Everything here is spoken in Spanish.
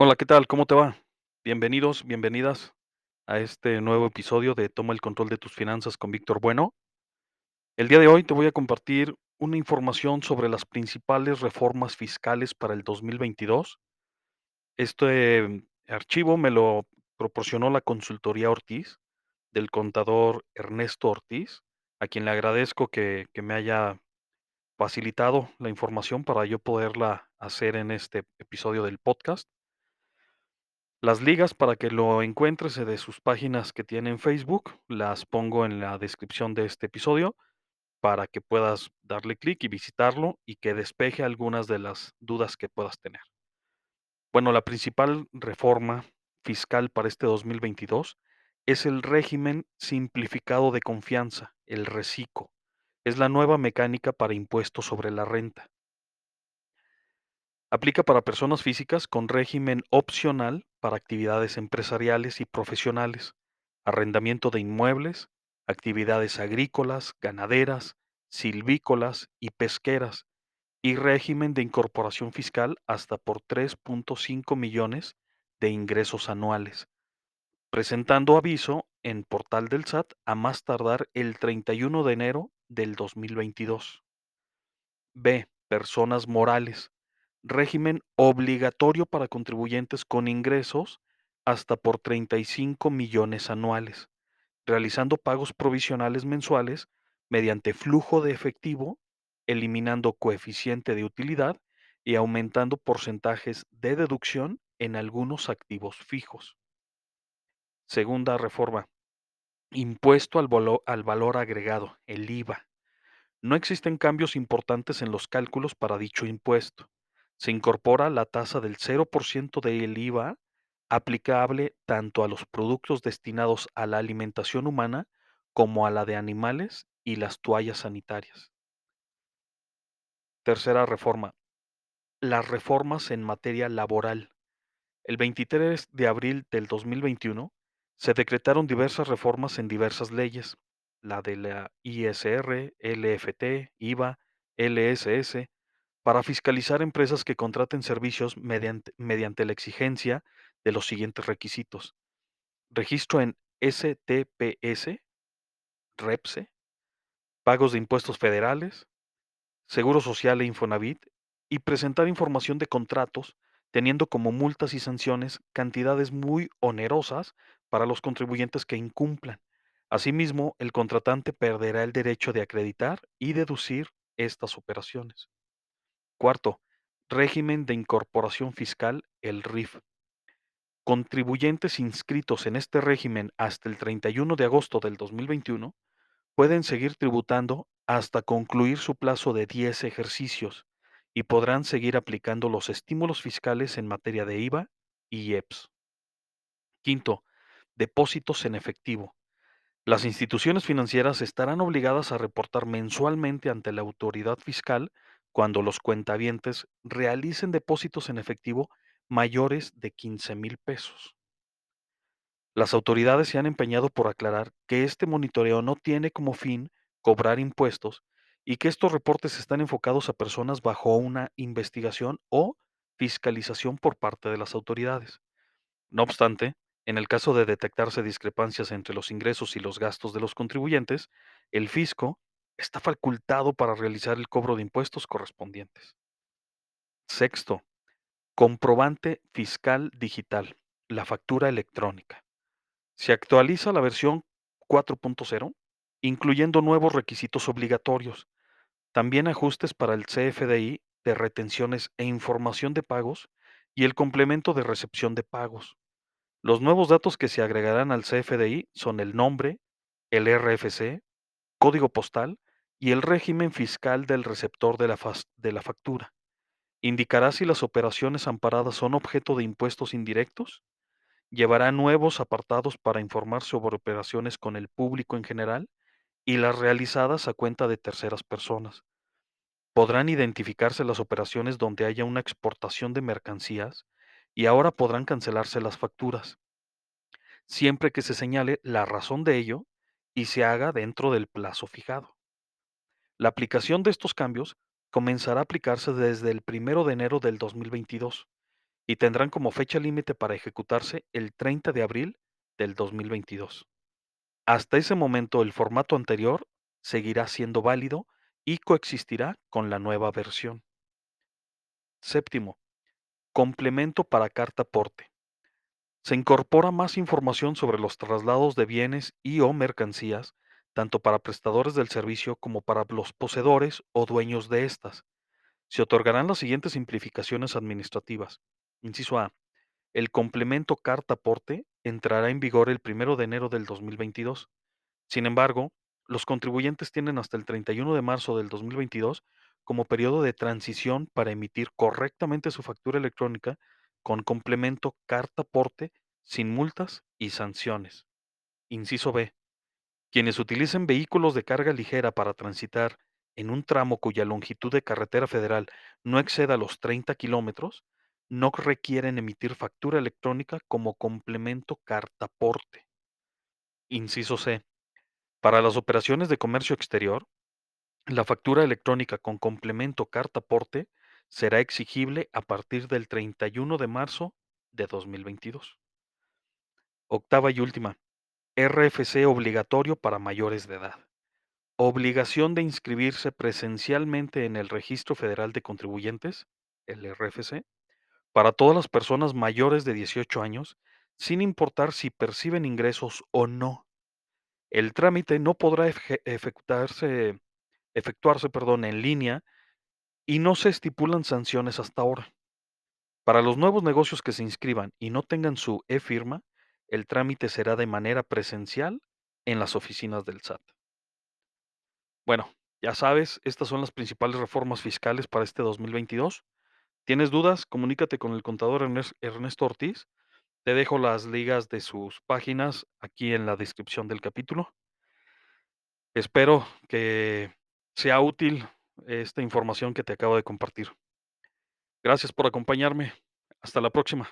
Hola, ¿qué tal? ¿Cómo te va? Bienvenidos, bienvenidas a este nuevo episodio de Toma el control de tus finanzas con Víctor Bueno. El día de hoy te voy a compartir una información sobre las principales reformas fiscales para el 2022. Este archivo me lo proporcionó la consultoría Ortiz del contador Ernesto Ortiz, a quien le agradezco que, que me haya facilitado la información para yo poderla hacer en este episodio del podcast. Las ligas para que lo encuentres eh, de sus páginas que tiene en Facebook, las pongo en la descripción de este episodio para que puedas darle clic y visitarlo y que despeje algunas de las dudas que puedas tener. Bueno, la principal reforma fiscal para este 2022 es el régimen simplificado de confianza, el RECICO. Es la nueva mecánica para impuestos sobre la renta. Aplica para personas físicas con régimen opcional para actividades empresariales y profesionales, arrendamiento de inmuebles, actividades agrícolas, ganaderas, silvícolas y pesqueras, y régimen de incorporación fiscal hasta por 3.5 millones de ingresos anuales, presentando aviso en portal del SAT a más tardar el 31 de enero del 2022. B. Personas morales régimen obligatorio para contribuyentes con ingresos hasta por 35 millones anuales, realizando pagos provisionales mensuales mediante flujo de efectivo, eliminando coeficiente de utilidad y aumentando porcentajes de deducción en algunos activos fijos. Segunda reforma. Impuesto al, al valor agregado, el IVA. No existen cambios importantes en los cálculos para dicho impuesto se incorpora la tasa del 0% del IVA aplicable tanto a los productos destinados a la alimentación humana como a la de animales y las toallas sanitarias. Tercera reforma. Las reformas en materia laboral. El 23 de abril del 2021 se decretaron diversas reformas en diversas leyes, la de la ISR, LFT, IVA, LSS, para fiscalizar empresas que contraten servicios mediante, la exigencia de los siguientes requisitos. Registro en STPS, REPSE, pagos de impuestos federales, Seguro Social e Infonavit, y presentar información de contratos, teniendo como multas y sanciones cantidades muy onerosas para los contribuyentes que incumplan. Asimismo, el contratante perderá el derecho de acreditar y deducir estas operaciones. Cuarto, régimen de incorporación fiscal, el RIF. Contribuyentes inscritos en este régimen hasta el 31 de agosto del 2021 pueden seguir tributando hasta concluir su plazo de 10 ejercicios y podrán seguir aplicando los estímulos fiscales en materia de IVA y IEPS. Quinto, depósitos en efectivo. Las instituciones financieras estarán obligadas a reportar mensualmente ante la autoridad fiscal cuando los cuentavientes realicen depósitos en efectivo mayores de 15 mil pesos. Las autoridades se han empeñado por aclarar que este monitoreo no tiene como fin cobrar impuestos y que estos reportes están enfocados a personas bajo una investigación o fiscalización por parte de las autoridades. No obstante, en el caso de detectarse discrepancias entre los ingresos y los gastos de los contribuyentes, el fisco está facultado para realizar el cobro de impuestos correspondientes. Sexto, comprobante fiscal digital, la factura electrónica. Se actualiza la versión 4.0, incluyendo nuevos requisitos obligatorios, también ajustes para el CFDI de retenciones e información de pagos y el complemento de recepción de pagos. Los nuevos datos que se agregarán al CFDI son el nombre, el RFC, código postal y el régimen fiscal del receptor de la, factura. Indicará si las operaciones amparadas son objeto de impuestos indirectos. Llevará nuevos apartados para informar sobre operaciones con el público en general y las realizadas a cuenta de terceras personas. Podrán identificarse las operaciones donde haya una exportación de mercancías y ahora podrán cancelarse las facturas, siempre que se señale la razón de ello y se haga dentro del plazo fijado. La aplicación de estos cambios comenzará a aplicarse desde el 1 de enero del 2022 y tendrán como fecha límite para ejecutarse el 30 de abril del 2022. Hasta ese momento, el formato anterior seguirá siendo válido y coexistirá con la nueva versión. Séptimo, complemento para carta porte. Se incorpora más información sobre los traslados de bienes y o mercancías, tanto para prestadores del servicio como para los poseedores o dueños de estas. Se otorgarán las siguientes simplificaciones administrativas. Inciso A. El complemento carta porte entrará en vigor el primero de enero del 2022. Sin embargo, los contribuyentes tienen hasta el 31 de marzo del 2022 como periodo de transición para emitir correctamente su factura electrónica con complemento carta porte sin multas y sanciones. Inciso B. Quienes utilicen vehículos de carga ligera para transitar en un tramo cuya longitud de carretera federal no exceda los 30 kilómetros, no requieren emitir factura electrónica como complemento carta porte. Inciso C. Para las operaciones de comercio exterior, la factura electrónica con complemento carta porte será exigible a partir del 31 de marzo de 2022. Octava y última. RFC obligatorio para mayores de edad. Obligación de inscribirse presencialmente en el Registro Federal de Contribuyentes, el RFC, para todas las personas mayores de 18 años, sin importar si perciben ingresos o no. El trámite no podrá efectuarse, efectuarse perdón, en línea y no se estipulan sanciones hasta ahora. Para los nuevos negocios que se inscriban y no tengan su e-firma, el trámite será de manera presencial en las oficinas del SAT. Bueno, ya sabes, estas son las principales reformas fiscales para este 2022. ¿Tienes dudas? Comunícate con el contador Ernes- Ernesto Ortiz. Te dejo las ligas de sus páginas aquí en la descripción del capítulo. Espero que sea útil esta información que te acabo de compartir. Gracias por acompañarme. Hasta la próxima.